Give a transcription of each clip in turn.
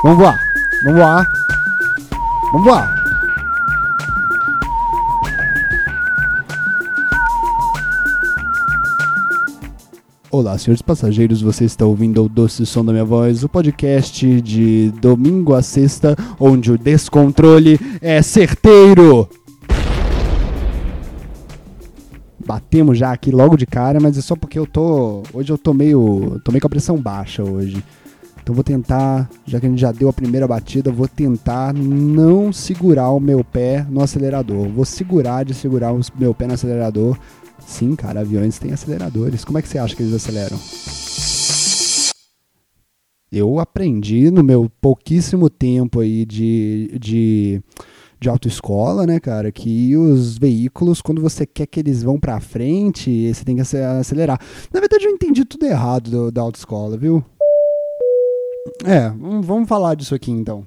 Vamos voar. Vamos voar. Vamos voar. Olá, senhores passageiros, você está ouvindo o Doce Som da Minha Voz, o podcast de domingo a sexta, onde o descontrole é certeiro. Batemos já aqui logo de cara, mas é só porque eu tô. Hoje eu tô meio. tô meio com a pressão baixa hoje. Então vou tentar, já que a gente já deu a primeira batida, vou tentar não segurar o meu pé no acelerador. Vou segurar de segurar o meu pé no acelerador. Sim, cara, aviões têm aceleradores. Como é que você acha que eles aceleram? Eu aprendi no meu pouquíssimo tempo aí de, de, de autoescola, né, cara, que os veículos, quando você quer que eles vão pra frente, você tem que acelerar. Na verdade, eu entendi tudo errado do, da autoescola, viu? É, vamos falar disso aqui então.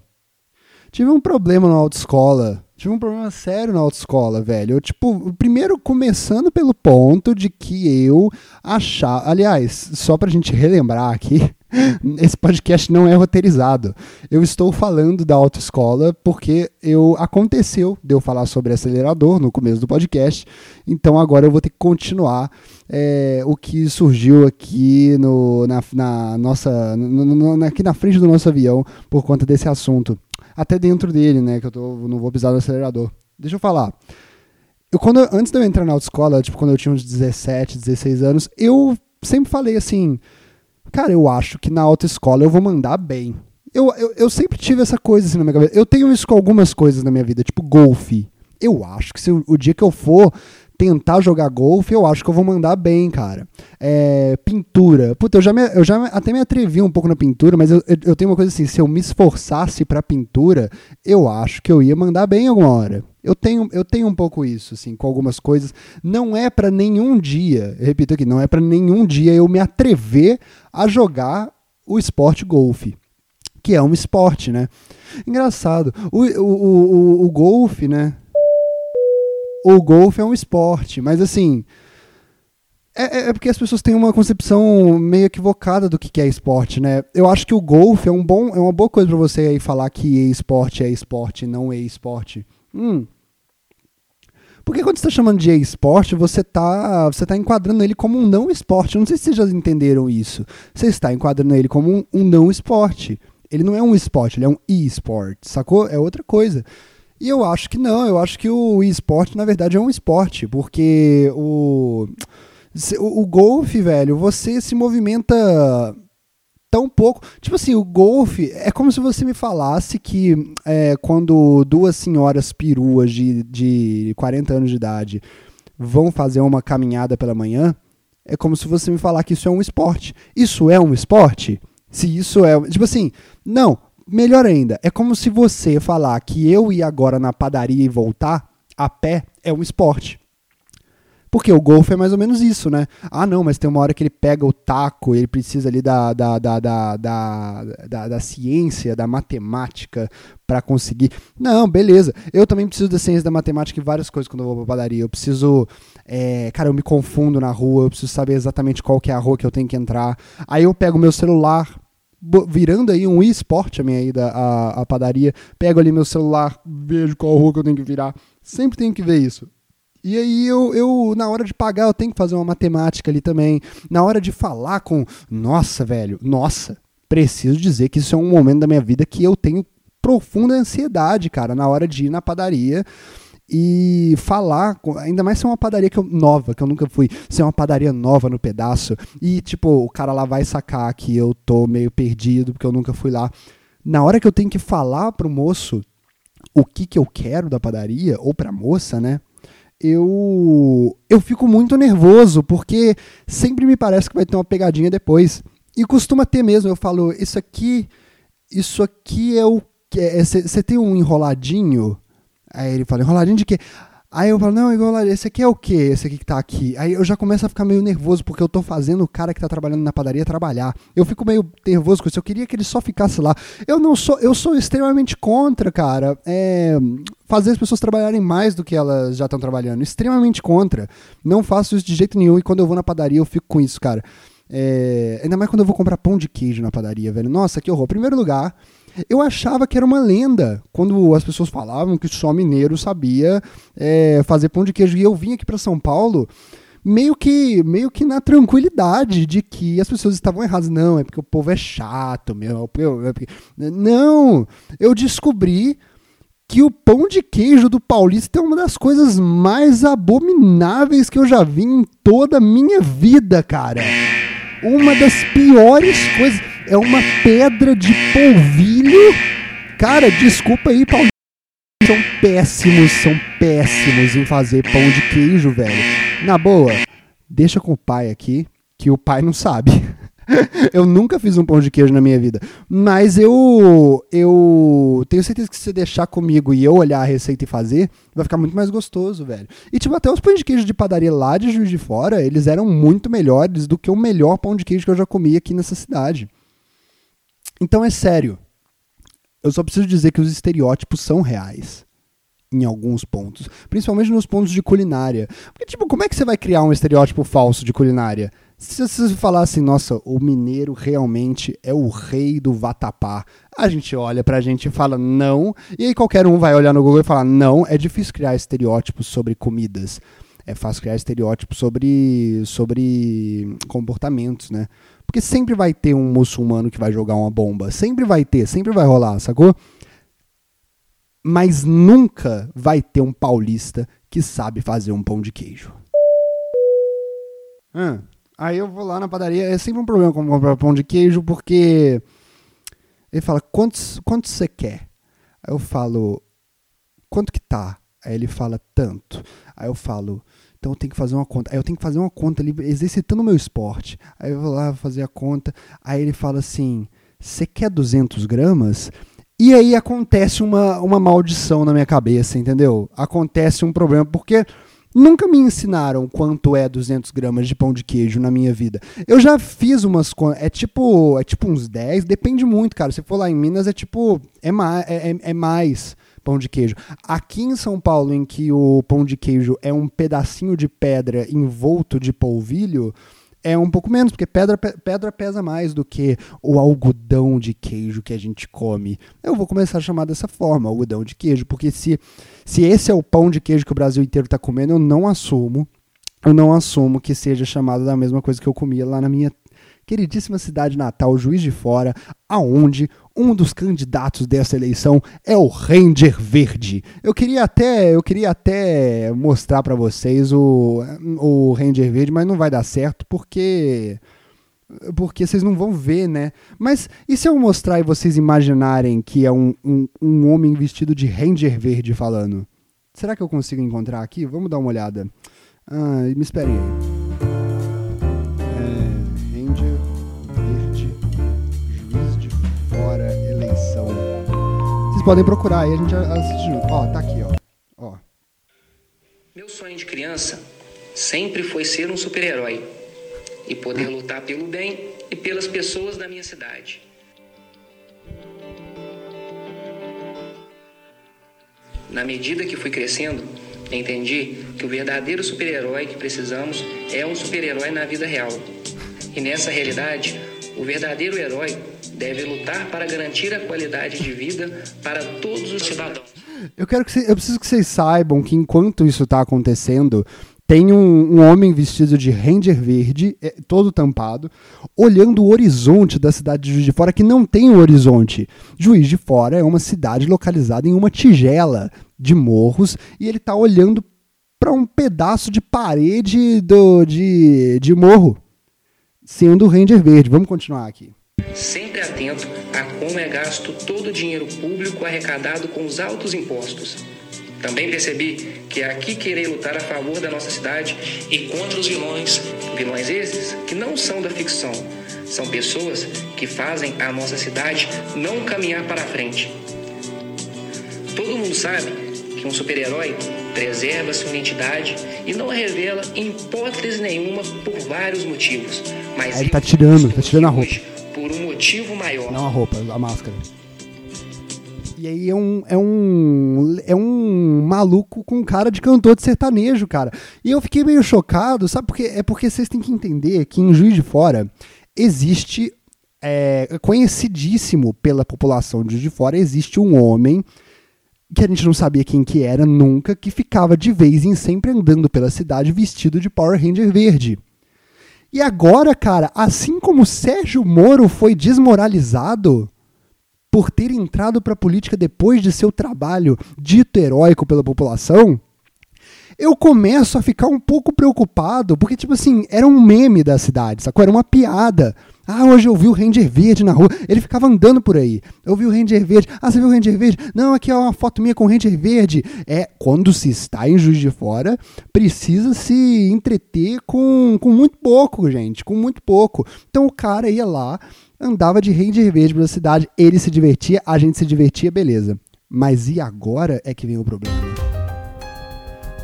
Tive um problema na autoescola. Tive um problema sério na autoescola, velho. Eu, tipo, primeiro começando pelo ponto de que eu achar. Aliás, só pra gente relembrar aqui, esse podcast não é roteirizado. Eu estou falando da autoescola porque eu aconteceu de eu falar sobre acelerador no começo do podcast. Então agora eu vou ter que continuar é, o que surgiu aqui no, na, na nossa. No, no, aqui na frente do nosso avião por conta desse assunto. Até dentro dele, né? Que eu tô, não vou pisar no acelerador. Deixa eu falar. Eu, quando, antes de eu entrar na autoescola, tipo, quando eu tinha uns 17, 16 anos, eu sempre falei assim cara, eu acho que na autoescola eu vou mandar bem. Eu, eu, eu sempre tive essa coisa assim na minha cabeça. Eu tenho isso com algumas coisas na minha vida, tipo golfe. Eu acho que se o, o dia que eu for tentar jogar golfe, eu acho que eu vou mandar bem, cara. É, pintura. Puta, eu já, me, eu já até me atrevi um pouco na pintura, mas eu, eu, eu tenho uma coisa assim: se eu me esforçasse pra pintura, eu acho que eu ia mandar bem alguma hora. Eu tenho, eu tenho um pouco isso, assim, com algumas coisas. Não é para nenhum dia, repito aqui, não é para nenhum dia eu me atrever a jogar o esporte golfe, que é um esporte, né? Engraçado. O, o, o, o golfe, né? O golfe é um esporte, mas assim. É, é, é, porque as pessoas têm uma concepção meio equivocada do que é esporte, né? Eu acho que o golfe é, um bom, é uma boa coisa para você aí falar que esporte é esporte, não é esporte. Hum. Porque quando você está chamando de esporte, você está você tá enquadrando ele como um não esporte. Não sei se vocês já entenderam isso. Você está enquadrando ele como um, um não esporte. Ele não é um esporte, ele é um e-sport, sacou? É outra coisa. E eu acho que não, eu acho que o e-sport, na verdade, é um esporte, porque o, o, o golfe, velho, você se movimenta tão pouco. Tipo assim, o golfe é como se você me falasse que é, quando duas senhoras peruas de, de 40 anos de idade vão fazer uma caminhada pela manhã, é como se você me falar que isso é um esporte. Isso é um esporte? Se isso é. Tipo assim, não, melhor ainda, é como se você falar que eu ir agora na padaria e voltar a pé é um esporte. Porque o golfe é mais ou menos isso, né? Ah, não, mas tem uma hora que ele pega o taco, ele precisa ali da, da, da, da, da, da, da ciência, da matemática para conseguir. Não, beleza. Eu também preciso da ciência da matemática e várias coisas quando eu vou pra padaria. Eu preciso. É, cara, eu me confundo na rua, eu preciso saber exatamente qual que é a rua que eu tenho que entrar. Aí eu pego meu celular, virando aí um esporte a minha ida à, à padaria, pego ali meu celular, vejo qual rua que eu tenho que virar. Sempre tenho que ver isso. E aí eu, eu, na hora de pagar, eu tenho que fazer uma matemática ali também. Na hora de falar com, nossa, velho, nossa, preciso dizer que isso é um momento da minha vida que eu tenho profunda ansiedade, cara, na hora de ir na padaria e falar, ainda mais se é uma padaria que eu, nova, que eu nunca fui, se é uma padaria nova no pedaço, e tipo, o cara lá vai sacar que eu tô meio perdido porque eu nunca fui lá. Na hora que eu tenho que falar pro moço o que que eu quero da padaria, ou pra moça, né? eu eu fico muito nervoso porque sempre me parece que vai ter uma pegadinha depois e costuma ter mesmo. Eu falo isso aqui, isso aqui é o você é, tem um enroladinho. Aí ele fala enroladinho de quê? Aí eu falo, não, igual esse aqui é o quê? Esse aqui que tá aqui. Aí eu já começo a ficar meio nervoso, porque eu tô fazendo o cara que tá trabalhando na padaria trabalhar. Eu fico meio nervoso com isso. Eu queria que ele só ficasse lá. Eu não sou, eu sou extremamente contra, cara, é, fazer as pessoas trabalharem mais do que elas já estão trabalhando. Extremamente contra. Não faço isso de jeito nenhum. E quando eu vou na padaria, eu fico com isso, cara. É, ainda mais quando eu vou comprar pão de queijo na padaria, velho. Nossa, que horror. Primeiro lugar, Eu achava que era uma lenda quando as pessoas falavam que só mineiro sabia é, fazer pão de queijo. E eu vim aqui para São Paulo meio que meio que na tranquilidade de que as pessoas estavam erradas. Não, é porque o povo é chato, meu. É porque... Não, eu descobri que o pão de queijo do Paulista é uma das coisas mais abomináveis que eu já vi em toda a minha vida, cara. Uma das piores coisas. É uma pedra de polvilho. Cara, desculpa aí, Paulista. São péssimos, são péssimos em fazer pão de queijo, velho. Na boa, deixa com o pai aqui, que o pai não sabe. eu nunca fiz um pão de queijo na minha vida. Mas eu eu tenho certeza que se você deixar comigo e eu olhar a receita e fazer, vai ficar muito mais gostoso, velho. E tipo, até os pães de queijo de padaria lá de Juiz de Fora, eles eram muito melhores do que o melhor pão de queijo que eu já comi aqui nessa cidade. Então é sério. Eu só preciso dizer que os estereótipos são reais em alguns pontos, principalmente nos pontos de culinária. Porque, tipo, como é que você vai criar um estereótipo falso de culinária? Se você falar assim, nossa, o mineiro realmente é o rei do vatapá, a gente olha pra gente e fala não, e aí qualquer um vai olhar no Google e falar não, é difícil criar estereótipos sobre comidas. É fácil criar estereótipos sobre, sobre comportamentos, né? Porque sempre vai ter um muçulmano que vai jogar uma bomba. Sempre vai ter, sempre vai rolar, sacou? Mas nunca vai ter um paulista que sabe fazer um pão de queijo. Ah. Aí eu vou lá na padaria, é sempre um problema comprar pão de queijo, porque ele fala, quantos, quantos você quer? Aí eu falo, quanto que tá? Aí ele fala, tanto. Aí eu falo, então eu tenho que fazer uma conta. Aí eu tenho que fazer uma conta ali, exercitando o meu esporte. Aí eu vou lá fazer a conta. Aí ele fala assim, você quer 200 gramas? E aí acontece uma, uma maldição na minha cabeça, entendeu? Acontece um problema, porque Nunca me ensinaram quanto é 200 gramas de pão de queijo na minha vida. Eu já fiz umas. É tipo, é tipo uns 10, depende muito, cara. Se for lá em Minas, é tipo. É, mais, é, é, é mais pão de queijo. Aqui em São Paulo, em que o pão de queijo é um pedacinho de pedra envolto de polvilho é um pouco menos, porque pedra, pedra pesa mais do que o algodão de queijo que a gente come. Eu vou começar a chamar dessa forma, algodão de queijo, porque se, se esse é o pão de queijo que o Brasil inteiro está comendo, eu não assumo, eu não assumo que seja chamado da mesma coisa que eu comia lá na minha queridíssima cidade natal, Juiz de Fora, aonde um dos candidatos dessa eleição é o Ranger Verde. Eu queria até, eu queria até mostrar para vocês o, o Ranger Verde, mas não vai dar certo porque porque vocês não vão ver, né? Mas e se eu mostrar e vocês imaginarem que é um, um, um homem vestido de Ranger Verde falando? Será que eu consigo encontrar aqui? Vamos dar uma olhada. Ah, me esperem aí. Vocês podem procurar aí, a gente assiste junto. Ó, tá aqui, ó. ó. Meu sonho de criança sempre foi ser um super-herói e poder lutar pelo bem e pelas pessoas da minha cidade. Na medida que fui crescendo, entendi que o verdadeiro super-herói que precisamos é um super-herói na vida real. E nessa realidade, o verdadeiro herói deve lutar para garantir a qualidade de vida para todos os cidadãos. Eu quero que eu preciso que vocês saibam que enquanto isso está acontecendo, tem um, um, homem vestido de ranger verde, é, todo tampado, olhando o horizonte da cidade de Juiz de Fora, que não tem um horizonte. Juiz de Fora é uma cidade localizada em uma tigela de morros, e ele está olhando para um pedaço de parede do, de, de morro, sendo o ranger verde. Vamos continuar aqui sempre atento a como é gasto todo o dinheiro público arrecadado com os altos impostos. Também percebi que aqui querer lutar a favor da nossa cidade e contra os vilões, vilões esses que não são da ficção, são pessoas que fazem a nossa cidade não caminhar para frente. Todo mundo sabe que um super-herói preserva sua identidade e não a revela em hipótese nenhuma por vários motivos. Mas Aí ele tá tirando, tá tirando a roupa por um motivo maior. Não a roupa, a máscara. E aí é um, é um é um maluco com cara de cantor de sertanejo, cara. E eu fiquei meio chocado, sabe porque é porque vocês têm que entender que em Juiz de Fora existe é conhecidíssimo pela população de Juiz de Fora, existe um homem que a gente não sabia quem que era nunca, que ficava de vez em sempre andando pela cidade vestido de Power Ranger verde. E agora, cara, assim como Sérgio Moro foi desmoralizado por ter entrado para a política depois de seu trabalho dito heróico pela população, eu começo a ficar um pouco preocupado, porque, tipo assim, era um meme da cidade, sacou? Era uma piada. Ah, hoje eu vi o Ranger Verde na rua. Ele ficava andando por aí. Eu vi o Ranger Verde. Ah, você viu o Ranger Verde? Não, aqui é uma foto minha com o Ranger Verde. É, quando se está em Juiz de Fora, precisa se entreter com, com muito pouco, gente. Com muito pouco. Então o cara ia lá, andava de Ranger Verde pela cidade, ele se divertia, a gente se divertia, beleza. Mas e agora é que vem o problema?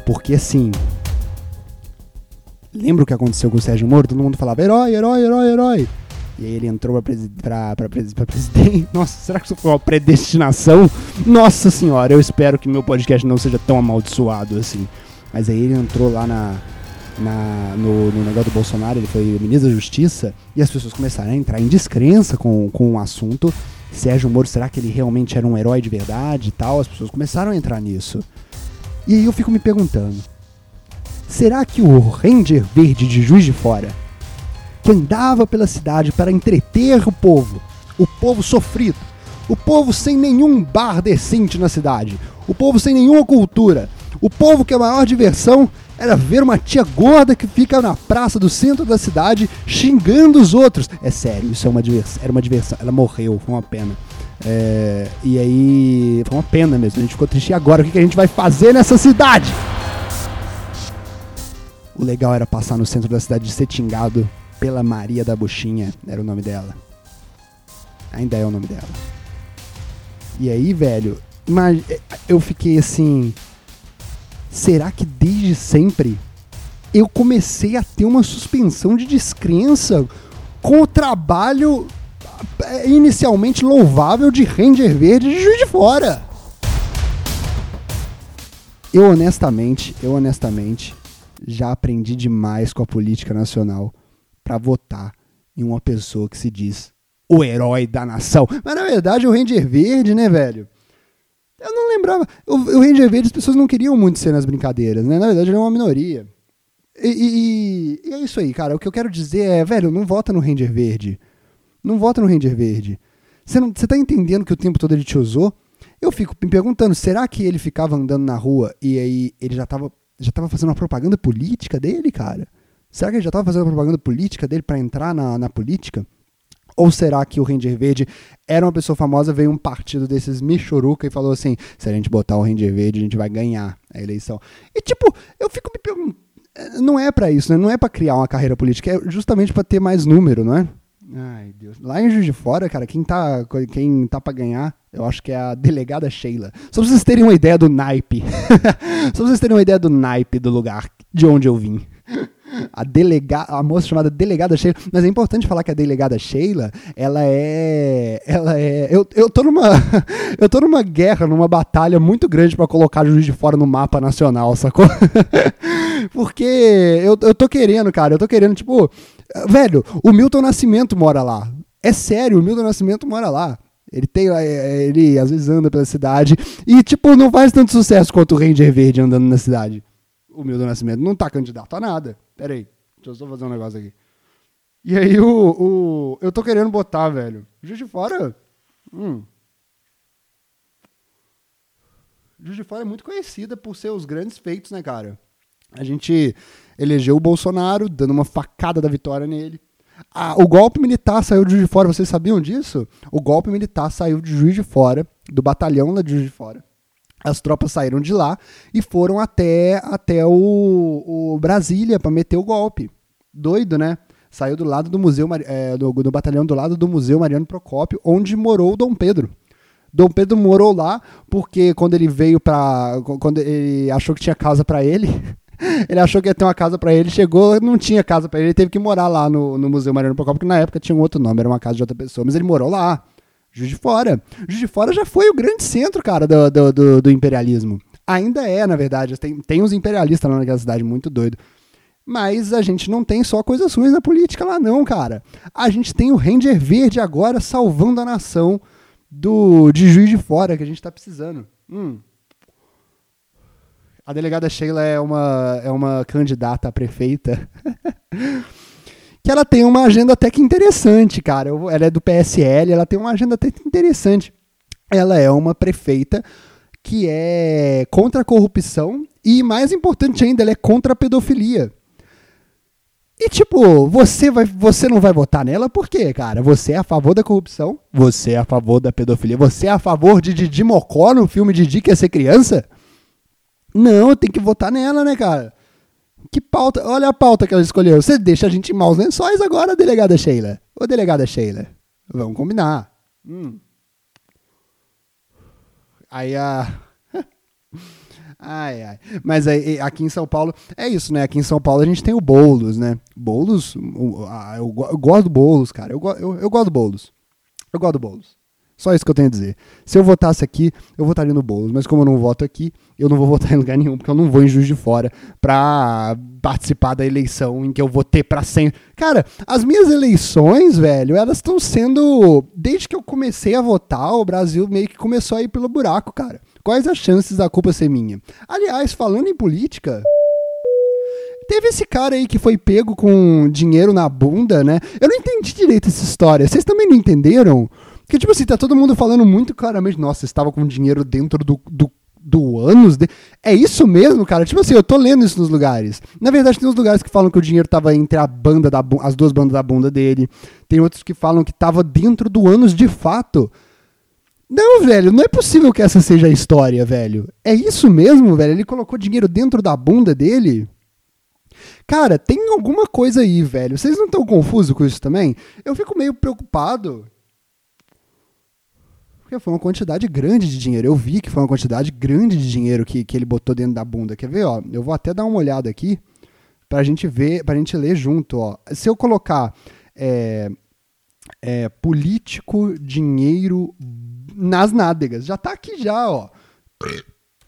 Porque assim, lembra o que aconteceu com o Sérgio Moro? Todo mundo falava herói, herói, herói, herói. E aí ele entrou pra, pra, pra, pra presidente. Nossa, será que isso foi uma predestinação? Nossa senhora, eu espero que meu podcast não seja tão amaldiçoado assim. Mas aí ele entrou lá na, na, no, no, negócio do Bolsonaro, ele foi ministro da Justiça, e as pessoas começaram a entrar em descrença com, com o assunto. Sérgio Moro, será que ele realmente era um herói de verdade e tal? As pessoas começaram a entrar nisso. E aí eu fico me perguntando: será que o Ranger Verde de Juiz de Fora que andava pela cidade para entreter o povo, o povo sofrido, o povo sem nenhum bar decente na cidade, o povo sem nenhuma cultura, o povo que a maior diversão era ver uma tia gorda que fica na praça do centro da cidade xingando os outros. É sério, isso é uma diversão, era uma diversão. Ela morreu, foi uma pena. É, e aí, foi uma pena mesmo. A gente ficou triste. E agora, o que a gente vai fazer nessa cidade? O legal era passar no centro da cidade de ser xingado pela Maria da Buchinha, era o nome dela. Ainda é o nome dela. E aí, velho, eu fiquei assim. Será que desde sempre eu comecei a ter uma suspensão de descrença com o trabalho é, inicialmente louvável de Ranger Verde de Juiz de Fora? Eu honestamente, eu honestamente já aprendi demais com a política nacional para votar em uma pessoa que se diz o herói da nação. Mas na verdade o Ranger Verde, né, velho? Eu não lembrava. O, Ranger Verde as pessoas não queriam muito ser nas brincadeiras, né? Na verdade ele é uma minoria. E, e, e, é isso aí, cara. O que eu quero dizer é, velho, não vota no Ranger Verde. Não vota no Ranger Verde. Você, você tá entendendo que o tempo todo ele te usou? Eu fico me perguntando, será que ele ficava andando na rua e aí ele já tava, já tava fazendo uma propaganda política dele, cara? Será que ele já estava fazendo propaganda política dele para entrar na, na política? Ou será que o Ranger Verde era uma pessoa famosa, veio um partido desses Michuruca e falou assim: se a gente botar o Ranger Verde, a gente vai ganhar a eleição. E tipo, eu fico me perguntando. Não é para isso, né? Não é para criar uma carreira política, é justamente para ter mais número, não é? Ai, Deus. Lá em Juiz de Fora, cara, quem tá, quem tá pra ganhar, eu acho que é a delegada Sheila. Só pra vocês terem uma ideia do naipe. Só pra vocês terem uma ideia do naipe do lugar de onde eu vim a delegada, a moça chamada delegada Sheila, mas é importante falar que a delegada Sheila, ela é, ela é, eu, eu tô numa, eu tô numa guerra, numa batalha muito grande para colocar Juiz de Fora no mapa nacional, sacou? Porque eu, eu tô querendo, cara, eu tô querendo, tipo, velho, o Milton Nascimento mora lá. É sério, o Milton Nascimento mora lá. Ele tem, ele às vezes anda pela cidade e tipo não faz tanto sucesso quanto o Ranger Verde andando na cidade. O Milton Nascimento não tá candidato a nada. Pera aí, deixa eu só fazer um negócio aqui. E aí o, o eu tô querendo botar, velho. Juiz de Fora. Hum. Juiz de Fora é muito conhecida por seus grandes feitos, né, cara? A gente elegeu o Bolsonaro, dando uma facada da vitória nele. Ah, o golpe militar saiu de Juiz de Fora, vocês sabiam disso? O golpe militar saiu de Juiz de Fora, do batalhão lá de Juiz de Fora. As tropas saíram de lá e foram até, até o, o Brasília para meter o golpe. Doido, né? Saiu do lado do museu, é, do, do batalhão do lado do Museu Mariano Procópio, onde morou o Dom Pedro. Dom Pedro morou lá porque quando ele veio para quando ele achou que tinha casa para ele, ele achou que ia ter uma casa para ele, chegou, não tinha casa para ele, ele teve que morar lá no, no Museu Mariano Procópio, que na época tinha um outro nome, era uma casa de outra pessoa, mas ele morou lá. Juiz de Fora. Juiz de Fora já foi o grande centro, cara, do, do, do, do imperialismo. Ainda é, na verdade. Tem, tem uns imperialistas lá naquela cidade, muito doido. Mas a gente não tem só coisas ruins na política lá, não, cara. A gente tem o Ranger Verde agora salvando a nação do de Juiz de Fora que a gente tá precisando. Hum. A delegada Sheila é uma, é uma candidata a prefeita. que ela tem uma agenda até que interessante, cara. Ela é do PSL, ela tem uma agenda até que interessante. Ela é uma prefeita que é contra a corrupção e, mais importante ainda, ela é contra a pedofilia. E tipo, você vai, você não vai votar nela por quê, cara? Você é a favor da corrupção? Você é a favor da pedofilia? Você é a favor de Didi Mocó no filme Didi que ia ser criança? Não, tem que votar nela, né, cara? Que pauta, olha a pauta que ela escolheu. Você deixa a gente em maus lençóis agora, delegada Sheila. Ô, delegada Sheila, vamos combinar. Hum. Aí a Ai, ai. Mas aí, aqui em São Paulo, é isso, né? Aqui em São Paulo a gente tem o Boulos, né? Boulos, eu, eu gosto do Boulos, cara. Eu, eu, eu gosto do Boulos. Eu gosto do Boulos. Só isso que eu tenho a dizer. Se eu votasse aqui, eu votaria no Boulos. Mas como eu não voto aqui, eu não vou votar em lugar nenhum, porque eu não vou em Juiz de Fora pra participar da eleição em que eu votei pra sempre. Cara, as minhas eleições, velho, elas estão sendo. Desde que eu comecei a votar, o Brasil meio que começou a ir pelo buraco, cara. Quais as chances da culpa ser minha? Aliás, falando em política. Teve esse cara aí que foi pego com dinheiro na bunda, né? Eu não entendi direito essa história. Vocês também não entenderam? Porque, tipo assim, tá todo mundo falando muito claramente, nossa, estava com dinheiro dentro do, do, do ânus. De... É isso mesmo, cara? Tipo assim, eu tô lendo isso nos lugares. Na verdade, tem uns lugares que falam que o dinheiro tava entre a banda da as duas bandas da bunda dele. Tem outros que falam que tava dentro do ânus de fato. Não, velho, não é possível que essa seja a história, velho. É isso mesmo, velho? Ele colocou dinheiro dentro da bunda dele? Cara, tem alguma coisa aí, velho. Vocês não estão confusos com isso também? Eu fico meio preocupado. Porque foi uma quantidade grande de dinheiro. Eu vi que foi uma quantidade grande de dinheiro que, que ele botou dentro da bunda. Quer ver, ó? Eu vou até dar uma olhada aqui pra gente ver, pra gente ler junto, ó. Se eu colocar é, é, político, dinheiro, nas nádegas. Já tá aqui já, ó.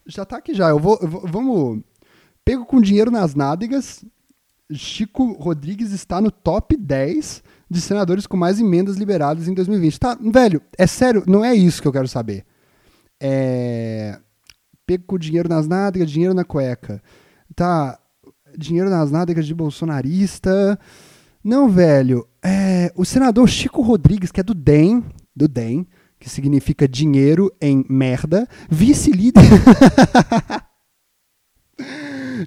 Já tá aqui já. Eu vou, eu vou vamos. Pego com dinheiro nas nádegas. Chico Rodrigues está no top 10 de senadores com mais emendas liberadas em 2020. Tá, velho, é sério, não é isso que eu quero saber. É. Pego com dinheiro nas nádegas, dinheiro na cueca. Tá, dinheiro nas nádegas de bolsonarista. Não, velho. É, o senador Chico Rodrigues, que é do DEM, do DEM, que significa dinheiro em merda, vice-líder.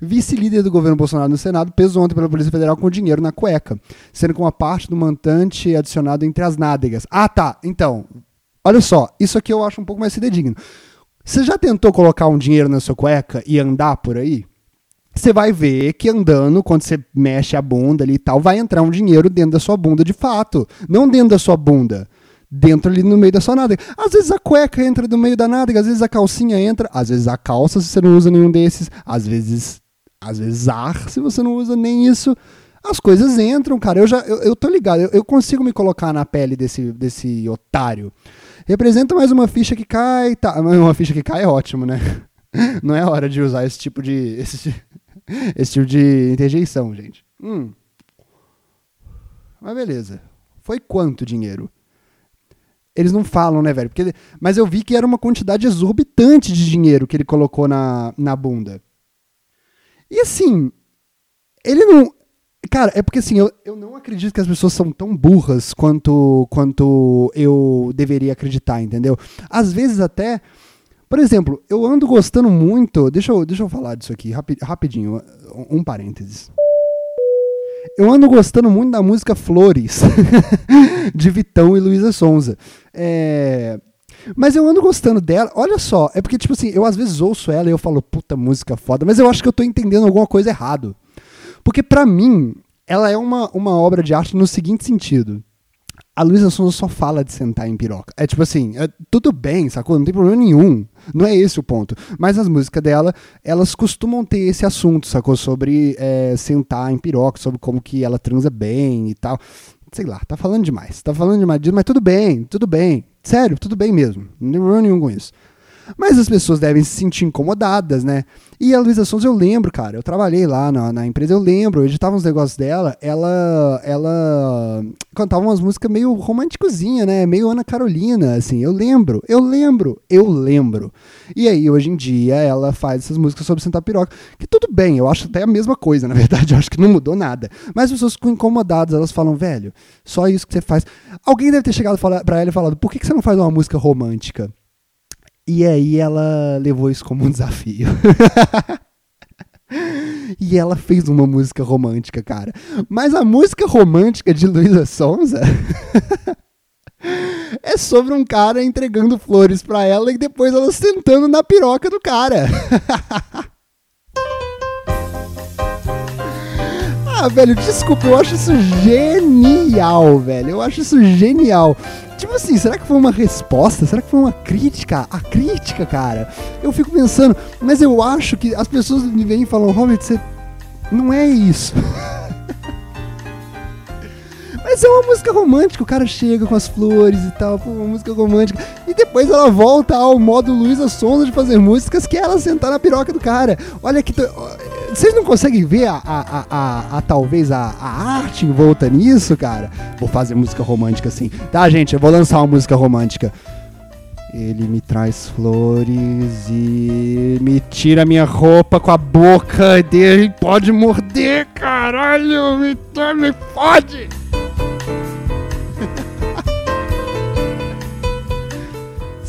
Vice-líder do governo Bolsonaro no Senado, preso ontem pela Polícia Federal com dinheiro na cueca, sendo com uma parte do montante adicionado entre as nádegas. Ah, tá. Então, olha só, isso aqui eu acho um pouco mais fidedigno. Você já tentou colocar um dinheiro na sua cueca e andar por aí? Você vai ver que andando, quando você mexe a bunda ali e tal, vai entrar um dinheiro dentro da sua bunda de fato. Não dentro da sua bunda dentro ali no meio da sua nádega. Às vezes a cueca entra no meio da nádega, às vezes a calcinha entra, às vezes a calça se você não usa nenhum desses, às vezes às vezes ar se você não usa nem isso. As coisas entram, cara. Eu já eu, eu tô ligado, eu, eu consigo me colocar na pele desse, desse otário. Representa mais uma ficha que cai, tá, uma ficha que cai é ótimo, né? Não é hora de usar esse tipo de esse, esse tipo de interjeição, gente. Hum. Mas beleza. Foi quanto dinheiro? Eles não falam, né, velho? Porque, mas eu vi que era uma quantidade exorbitante de dinheiro que ele colocou na, na bunda. E assim, ele não. Cara, é porque assim, eu, eu não acredito que as pessoas são tão burras quanto, quanto eu deveria acreditar, entendeu? Às vezes até. Por exemplo, eu ando gostando muito. Deixa eu, deixa eu falar disso aqui rapidinho. Um parênteses. Eu ando gostando muito da música Flores, de Vitão e Luísa Sonza. É... Mas eu ando gostando dela. Olha só, é porque, tipo assim, eu às vezes ouço ela e eu falo, puta música foda, mas eu acho que eu tô entendendo alguma coisa errado. Porque para mim, ela é uma, uma obra de arte no seguinte sentido a Luísa Sonza só fala de sentar em piroca. É tipo assim, é, tudo bem, sacou? Não tem problema nenhum. Não é esse o ponto. Mas as músicas dela, elas costumam ter esse assunto, sacou? Sobre é, sentar em piroca, sobre como que ela transa bem e tal. Sei lá, tá falando demais. Tá falando demais mas tudo bem, tudo bem. Sério, tudo bem mesmo. Não tem problema nenhum com isso. Mas as pessoas devem se sentir incomodadas, né? E a Luísa Sons, eu lembro, cara, eu trabalhei lá na, na empresa, eu lembro, eu editava uns negócios dela, ela, ela cantava umas músicas meio românticozinha, né? Meio Ana Carolina, assim, eu lembro, eu lembro, eu lembro. E aí, hoje em dia, ela faz essas músicas sobre sentar piroca, que tudo bem, eu acho até a mesma coisa, na verdade, eu acho que não mudou nada. Mas as pessoas ficam incomodadas, elas falam, velho, só isso que você faz. Alguém deve ter chegado pra ela e falado, por que, que você não faz uma música romântica? E aí ela levou isso como um desafio. e ela fez uma música romântica, cara. Mas a música romântica de Luísa Sonza é sobre um cara entregando flores para ela e depois ela sentando na piroca do cara. ah, velho, desculpa, eu acho isso genial, velho. Eu acho isso genial. Tipo assim, será que foi uma resposta? Será que foi uma crítica? A crítica, cara. Eu fico pensando, mas eu acho que as pessoas me vêm e falam, Robert, você. Não é isso. Mas é uma música romântica, o cara chega com as flores e tal, uma música romântica. E depois ela volta ao modo Luísa Sonza de fazer músicas, que é ela sentar na piroca do cara. Olha que. Vocês não conseguem ver a, a, a, a talvez a, arte envolta nisso, cara? Vou fazer música romântica assim. Tá, gente, eu vou lançar uma música romântica. Ele me traz flores e me tira minha roupa com a boca dele. Pode morder, caralho, me, me fode!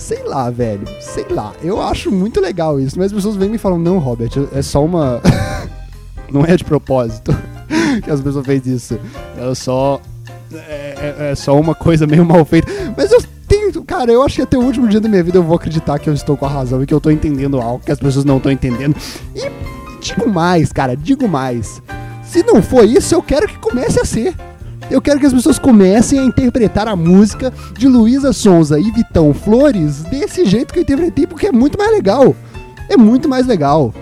Sei lá, velho. Sei lá. Eu acho muito legal isso. Mas as pessoas vêm e me falam, não, Robert, é só uma. não é de propósito que as pessoas fez isso. É só. É, é, é, só uma coisa meio mal feita. Mas eu tenho. Cara, eu acho que até o último dia da minha vida eu vou acreditar que eu estou com a razão e que eu estou entendendo algo que as pessoas não estão entendendo. E digo mais, cara, digo mais. Se não for isso, eu quero que comece a ser. Eu quero que as pessoas comecem a interpretar a música de Luísa Sonza e Vitão Flores desse jeito que eu interpretei, porque é muito mais legal. É muito mais legal.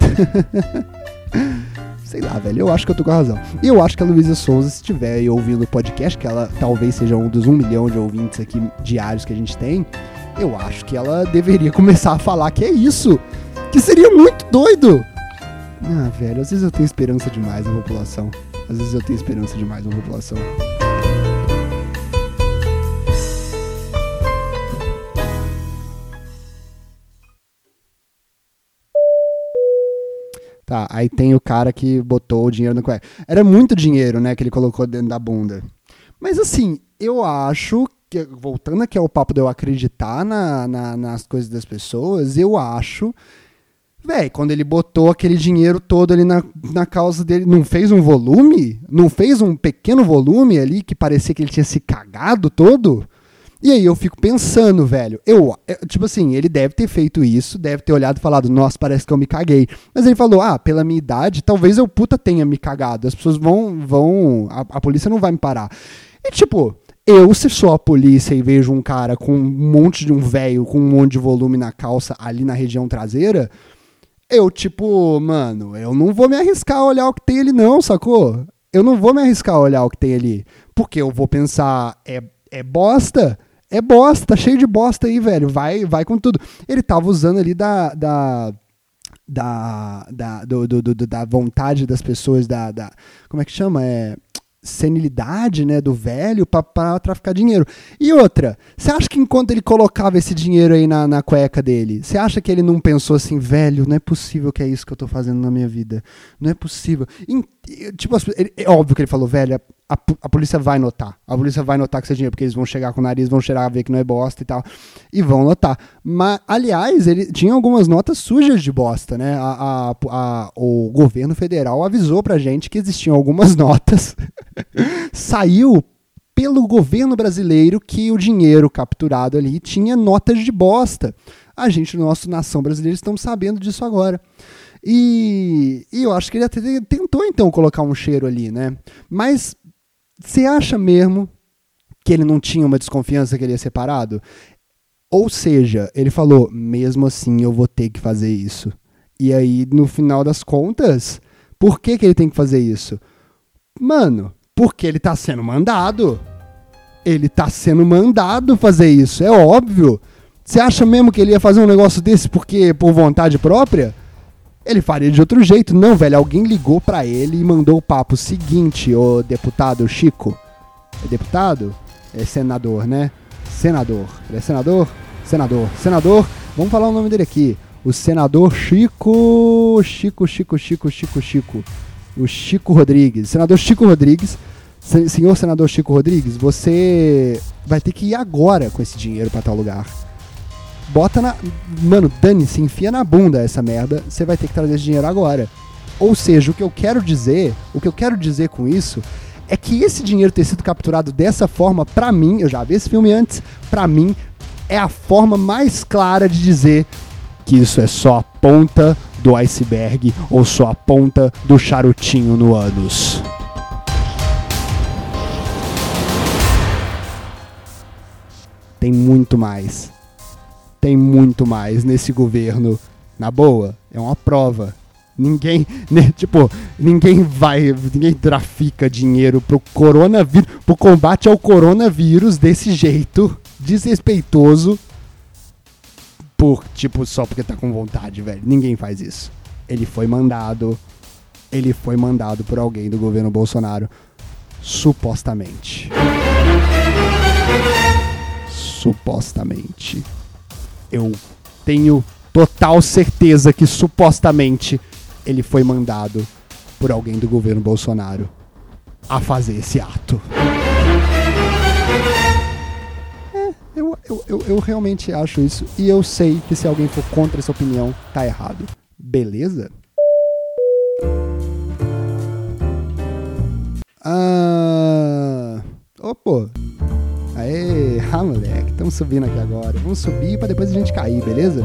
Sei lá, velho, eu acho que eu tô com a razão. E eu acho que a Luísa Sonza, se estiver ouvindo o podcast, que ela talvez seja um dos um milhão de ouvintes aqui diários que a gente tem, eu acho que ela deveria começar a falar que é isso. Que seria muito doido. Ah, velho, às vezes eu tenho esperança demais na população. Às vezes eu tenho esperança demais na população. Tá, aí tem o cara que botou o dinheiro no cueca. Era muito dinheiro, né, que ele colocou dentro da bunda. Mas assim, eu acho que, voltando aqui ao papo de eu acreditar na, na, nas coisas das pessoas, eu acho Véi, quando ele botou aquele dinheiro todo ali na, na causa dele, não fez um volume? Não fez um pequeno volume ali que parecia que ele tinha se cagado todo? E aí eu fico pensando, velho, eu, tipo assim, ele deve ter feito isso, deve ter olhado e falado, nossa, parece que eu me caguei. Mas ele falou, ah, pela minha idade, talvez eu puta tenha me cagado. As pessoas vão, vão, a, a polícia não vai me parar. E tipo, eu, se sou a polícia e vejo um cara com um monte de um velho com um monte de volume na calça ali na região traseira, eu, tipo, mano, eu não vou me arriscar a olhar o que tem ali, não, sacou? Eu não vou me arriscar a olhar o que tem ali. Porque eu vou pensar, é, é bosta? É bosta, tá cheio de bosta aí, velho. Vai, vai com tudo. Ele tava usando ali da. da da, da, do, do, do, da vontade das pessoas, da, da. Como é que chama? É senilidade né, do velho para traficar dinheiro. E outra, você acha que enquanto ele colocava esse dinheiro aí na, na cueca dele, você acha que ele não pensou assim, velho, não é possível que é isso que eu tô fazendo na minha vida? Não é possível. E, tipo, é óbvio que ele falou, velho, a, a, polícia vai notar. A polícia vai notar que você é dinheiro, porque eles vão chegar com o nariz, vão cheirar, ver que não é bosta e tal. E vão notar. Mas, aliás, ele tinha algumas notas sujas de bosta, né? A, a, o governo federal avisou pra gente que existiam algumas notas. Saiu pelo governo brasileiro que o dinheiro capturado ali tinha notas de bosta. A gente, no nosso nação brasileira, estamos sabendo disso agora. E, e eu acho que ele até tentou então colocar um cheiro ali, né? Mas você acha mesmo que ele não tinha uma desconfiança que ele ia ser parado? Ou seja, ele falou: mesmo assim eu vou ter que fazer isso. E aí, no final das contas, por que, que ele tem que fazer isso? Mano, porque ele tá sendo mandado. Ele tá sendo mandado fazer isso, é óbvio. Você acha mesmo que ele ia fazer um negócio desse porque por vontade própria? Ele faria de outro jeito. Não, velho, alguém ligou para ele e mandou o papo seguinte, ô deputado Chico. É deputado? É senador, né? Senador. Ele é senador? Senador. Senador, vamos falar o nome dele aqui. O senador Chico. Chico, Chico, Chico, Chico, Chico. O Chico Rodrigues. Senador Chico Rodrigues. Senhor senador Chico Rodrigues, você vai ter que ir agora com esse dinheiro para tal lugar bota na. Mano, dane-se, enfia na bunda essa merda, você vai ter que trazer esse dinheiro agora. Ou seja, o que eu quero dizer, o que eu quero dizer com isso é que esse dinheiro ter sido capturado dessa forma, para mim, eu já vi esse filme antes, para mim é a forma mais clara de dizer que isso é só a ponta do iceberg ou só a ponta do charutinho no ânus. Tem muito mais tem muito mais nesse governo. Na boa, é uma prova. Ninguém, né, tipo, ninguém vai, ninguém trafica dinheiro pro coronavírus, pro combate ao coronavírus desse jeito, desrespeitoso, por, tipo, só porque tá com vontade, velho. Ninguém faz isso. Ele foi mandado, ele foi mandado por alguém do governo Bolsonaro, supostamente. Supostamente eu tenho total certeza que supostamente ele foi mandado por alguém do governo Bolsonaro a fazer esse ato. É, eu, eu, eu, eu, realmente acho isso e eu sei que se alguém for contra essa opinião, tá errado. Beleza? Ah. Oh, pô. Aê, ah, moleque, estamos subindo aqui agora. Vamos subir para depois a gente cair, beleza?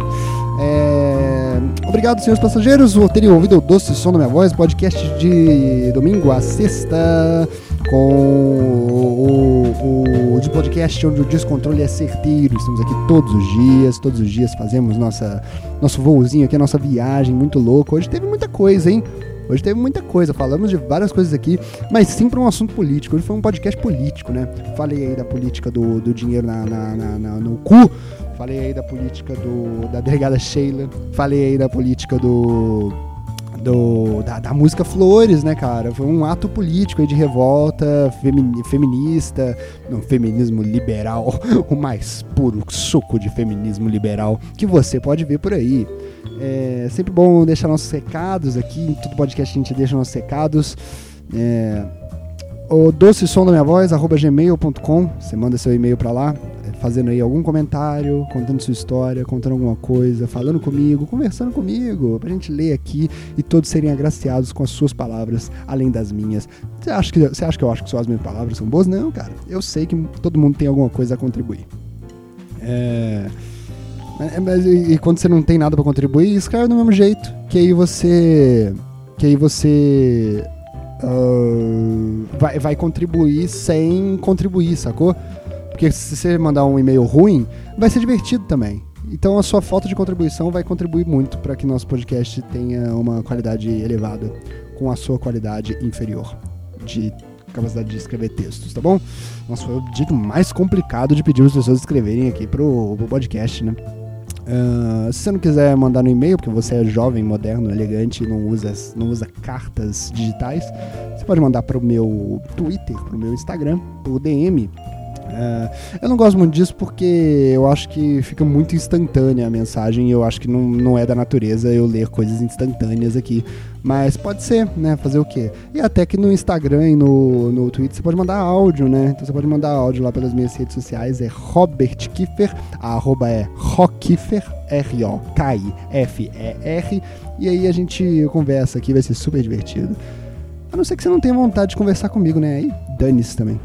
É... Obrigado, senhores passageiros, por terem ouvido o doce som da minha voz, podcast de domingo a sexta, com o, o, o de podcast onde o descontrole é certeiro. Estamos aqui todos os dias, todos os dias fazemos nossa, nosso voozinho aqui, nossa viagem muito louca. Hoje teve muita coisa, hein? Hoje teve muita coisa, falamos de várias coisas aqui, mas sim para um assunto político. Hoje foi um podcast político, né? Falei aí da política do, do dinheiro na, na, na, na no cu, falei aí da política do, da delegada Sheila, falei aí da política do do, da, da, música Flores, né, cara? Foi um ato político de revolta feminista, um feminismo liberal, o mais puro suco de feminismo liberal que você pode ver por aí. É sempre bom deixar nossos recados aqui, em todo podcast a gente deixa nossos recados. É, o doce som da minha voz, arroba gmail.com, você manda seu e-mail para lá fazendo aí algum comentário, contando sua história, contando alguma coisa, falando comigo, conversando comigo, pra gente ler aqui e todos serem agraciados com as suas palavras, além das minhas. Você acha que, você acha que eu acho que só as minhas palavras são boas? Não, cara. Eu sei que todo mundo tem alguma coisa a contribuir. É. Mas, e, e quando você não tem nada para contribuir, escreve do mesmo jeito. Que aí você. Que aí você. Uh, vai, vai contribuir sem contribuir, sacou? Porque se você mandar um e-mail ruim, vai ser divertido também. Então a sua falta de contribuição vai contribuir muito para que nosso podcast tenha uma qualidade elevada com a sua qualidade inferior de capacidade de escrever textos, tá bom? Nossa, foi o jeito mais complicado de pedir as pessoas escreverem aqui pro, pro podcast, né? Uh, se você não quiser mandar no e-mail, porque você é jovem, moderno, elegante e não usa, não usa cartas digitais, você pode mandar pro meu Twitter, pro meu Instagram, pro DM, é, eu não gosto muito disso porque eu acho que fica muito instantânea a mensagem e eu acho que não, não é da natureza eu ler coisas instantâneas aqui. Mas pode ser, né? Fazer o quê? E até que no Instagram e no, no Twitter você pode mandar áudio, né? Então você pode mandar áudio lá pelas minhas redes sociais. É Robert Kiffer, a arroba é R-O-K-I-F-E-R. E aí a gente conversa aqui, vai ser super divertido. A não ser que você não tenha vontade de conversar comigo, né? Aí dane-se também.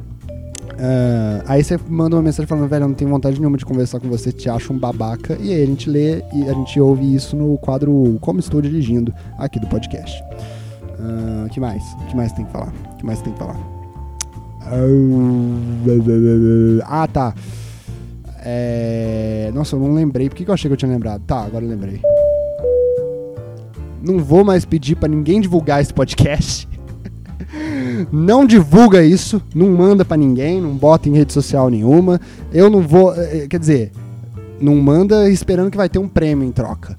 Uh, aí você manda uma mensagem falando, velho, eu não tenho vontade nenhuma de conversar com você, te acho um babaca. E aí a gente lê e a gente ouve isso no quadro Como Estou Dirigindo, aqui do podcast. O uh, que mais? O que mais tem que falar? O que mais tem que falar? Ah, tá. É... Nossa, eu não lembrei. Por que, que eu achei que eu tinha lembrado? Tá, agora eu lembrei. Não vou mais pedir para ninguém divulgar esse podcast não divulga isso, não manda para ninguém, não bota em rede social nenhuma. Eu não vou, eh, quer dizer, não manda esperando que vai ter um prêmio em troca.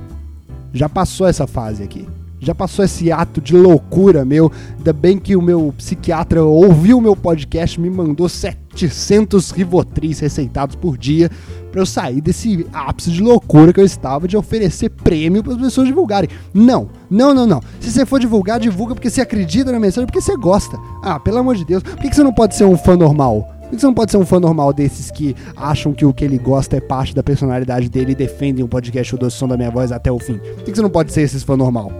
Já passou essa fase aqui. Já passou esse ato de loucura meu. Ainda bem que o meu psiquiatra ouviu o meu podcast, me mandou 700 Rivotris receitados por dia para eu sair desse ápice de loucura que eu estava de oferecer prêmio para as pessoas divulgarem. Não, não, não, não. Se você for divulgar, divulga porque você acredita na mensagem, porque você gosta. Ah, pelo amor de Deus. Por que você não pode ser um fã normal? Por que você não pode ser um fã normal desses que acham que o que ele gosta é parte da personalidade dele e defendem o podcast O Doce Som da Minha Voz até o fim? Por que você não pode ser esses fã normal?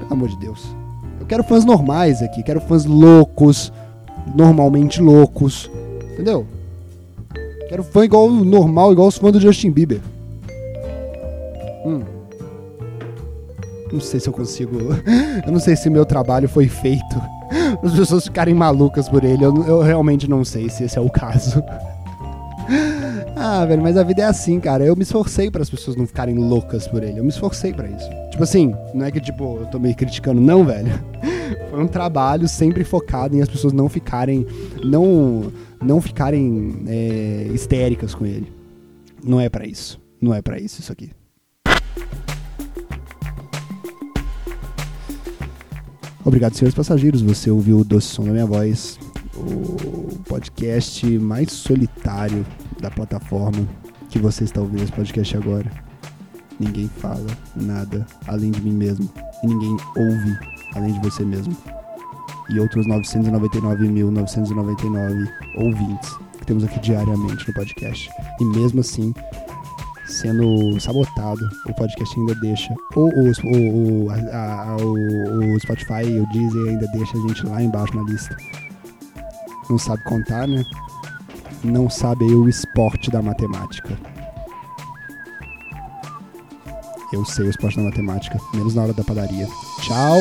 Pelo amor de Deus. Eu quero fãs normais aqui, quero fãs loucos, normalmente loucos. Entendeu? Quero fã igual normal, igual os fãs do Justin Bieber. Hum. Não sei se eu consigo. Eu não sei se meu trabalho foi feito as pessoas ficarem malucas por ele. Eu, eu realmente não sei se esse é o caso. Ah, velho, mas a vida é assim, cara. Eu me esforcei para as pessoas não ficarem loucas por ele. Eu me esforcei para isso. Tipo assim, não é que tipo, eu tô me criticando, não, velho. Foi um trabalho sempre focado em as pessoas não ficarem. Não, não ficarem é, histéricas com ele. Não é para isso. Não é para isso isso aqui. Obrigado, senhores passageiros. Você ouviu o Doce Som da Minha Voz, o podcast mais solitário da plataforma que você está ouvindo esse podcast agora. Ninguém fala nada além de mim mesmo. E ninguém ouve além de você mesmo. E outros 999.999 ouvintes que temos aqui diariamente no podcast. E mesmo assim, sendo sabotado, o podcast ainda deixa. Ou, a, a, o, o Spotify, o Deezer ainda deixa a gente lá embaixo na lista. Não sabe contar, né? Não sabe aí o esporte da matemática. Eu sei o esporte da matemática, menos na hora da padaria. Tchau!